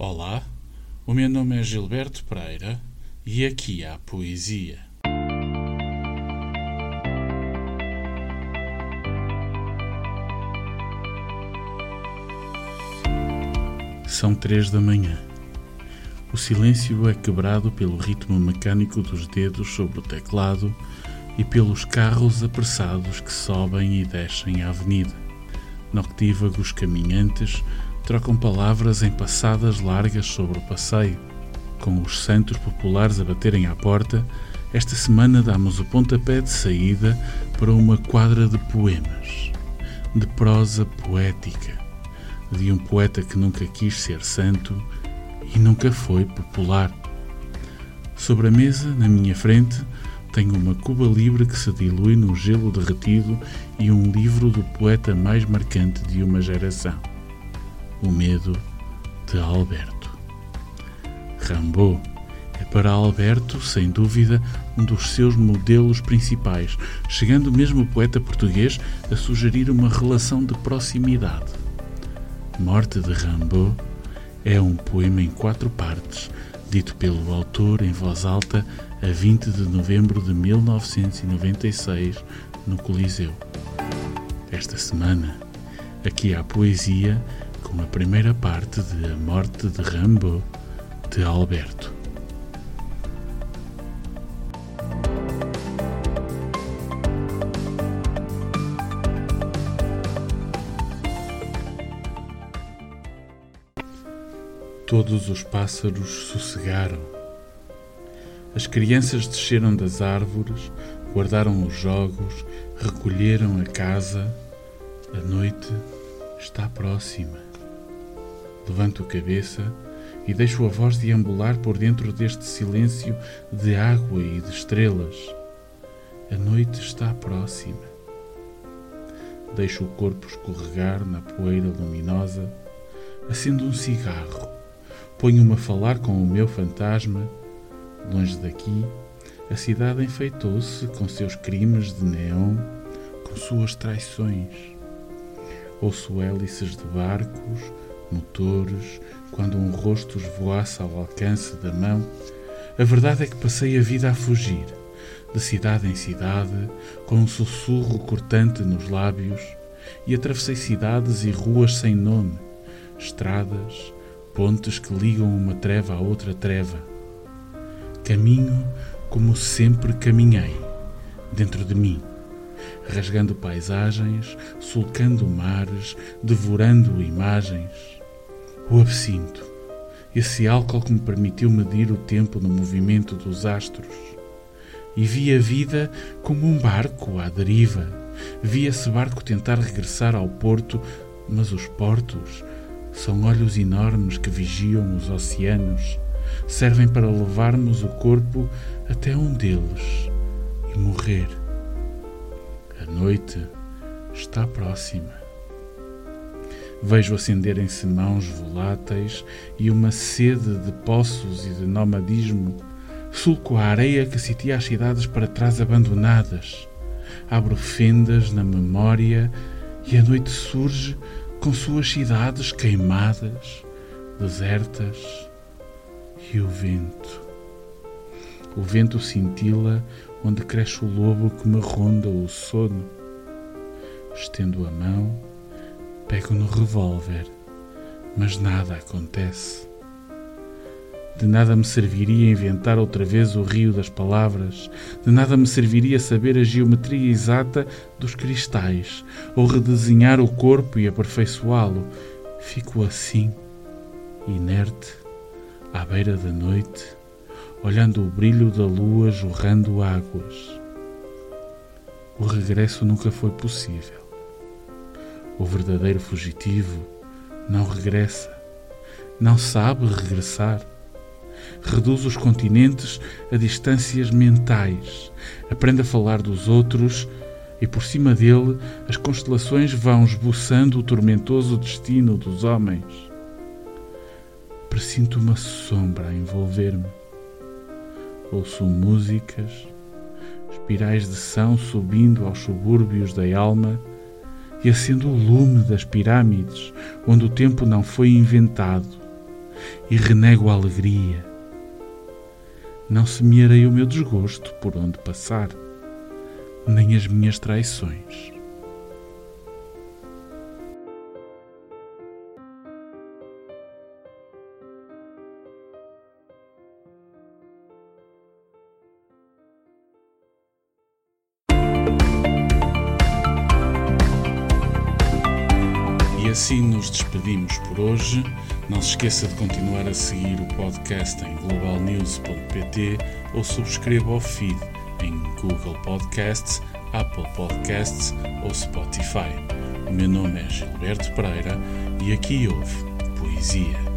Olá, o meu nome é Gilberto Pereira e aqui há poesia. São três da manhã. O silêncio é quebrado pelo ritmo mecânico dos dedos sobre o teclado e pelos carros apressados que sobem e descem a avenida. Noctívagos caminhantes trocam palavras em passadas largas sobre o passeio. Com os santos populares a baterem à porta, esta semana damos o pontapé de saída para uma quadra de poemas, de prosa poética, de um poeta que nunca quis ser santo e nunca foi popular. Sobre a mesa, na minha frente, tenho uma cuba livre que se dilui no gelo derretido e um livro do poeta mais marcante de uma geração. O Medo de Alberto. Rambaud é para Alberto, sem dúvida, um dos seus modelos principais, chegando mesmo o poeta português a sugerir uma relação de proximidade. Morte de Rambaud é um poema em quatro partes, dito pelo autor em voz alta a 20 de novembro de 1996 no Coliseu. Esta semana, aqui há poesia com a primeira parte de A Morte de Rambo de Alberto. Todos os pássaros sossegaram. As crianças desceram das árvores, guardaram os jogos, recolheram a casa. A noite está próxima. Levanto a cabeça e deixo a voz deambular por dentro deste silêncio de água e de estrelas. A noite está próxima. Deixo o corpo escorregar na poeira luminosa, acendo um cigarro, ponho-me a falar com o meu fantasma. Longe daqui, a cidade enfeitou-se com seus crimes de neon, com suas traições. Ouço hélices de barcos, motores, quando um rosto esvoaça ao alcance da mão. A verdade é que passei a vida a fugir, de cidade em cidade, com um sussurro cortante nos lábios, e atravessei cidades e ruas sem nome, estradas, pontes que ligam uma treva a outra treva. Caminho como sempre caminhei, dentro de mim, rasgando paisagens, sulcando mares, devorando imagens o absinto, esse álcool que me permitiu medir o tempo no movimento dos astros. E vi a vida como um barco à deriva. Vi esse barco tentar regressar ao porto, mas os portos são olhos enormes que vigiam os oceanos, servem para levarmos o corpo até um deles e morrer. Noite está próxima. Vejo acenderem-se mãos voláteis e uma sede de poços e de nomadismo. Sulco a areia que sitia as cidades para trás abandonadas. Abro fendas na memória e a noite surge com suas cidades queimadas, desertas e o vento. O vento cintila onde cresce o lobo que me ronda o sono. Estendo a mão Pego no revólver, mas nada acontece. De nada me serviria inventar outra vez o rio das palavras, de nada me serviria saber a geometria exata dos cristais, ou redesenhar o corpo e aperfeiçoá-lo. Fico assim, inerte, à beira da noite, olhando o brilho da lua jorrando águas. O regresso nunca foi possível. O verdadeiro fugitivo não regressa, não sabe regressar. Reduz os continentes a distâncias mentais, aprende a falar dos outros e por cima dele as constelações vão esboçando o tormentoso destino dos homens. Presinto uma sombra a envolver-me. Ouço músicas, espirais de são subindo aos subúrbios da alma e acendo o lume das pirâmides, onde o tempo não foi inventado. e renego a alegria. Não semearei o meu desgosto por onde passar, nem as minhas traições. Assim nos despedimos por hoje. Não se esqueça de continuar a seguir o podcast em globalnews.pt ou subscreva o feed em Google Podcasts, Apple Podcasts ou Spotify. O meu nome é Gilberto Pereira e aqui houve Poesia.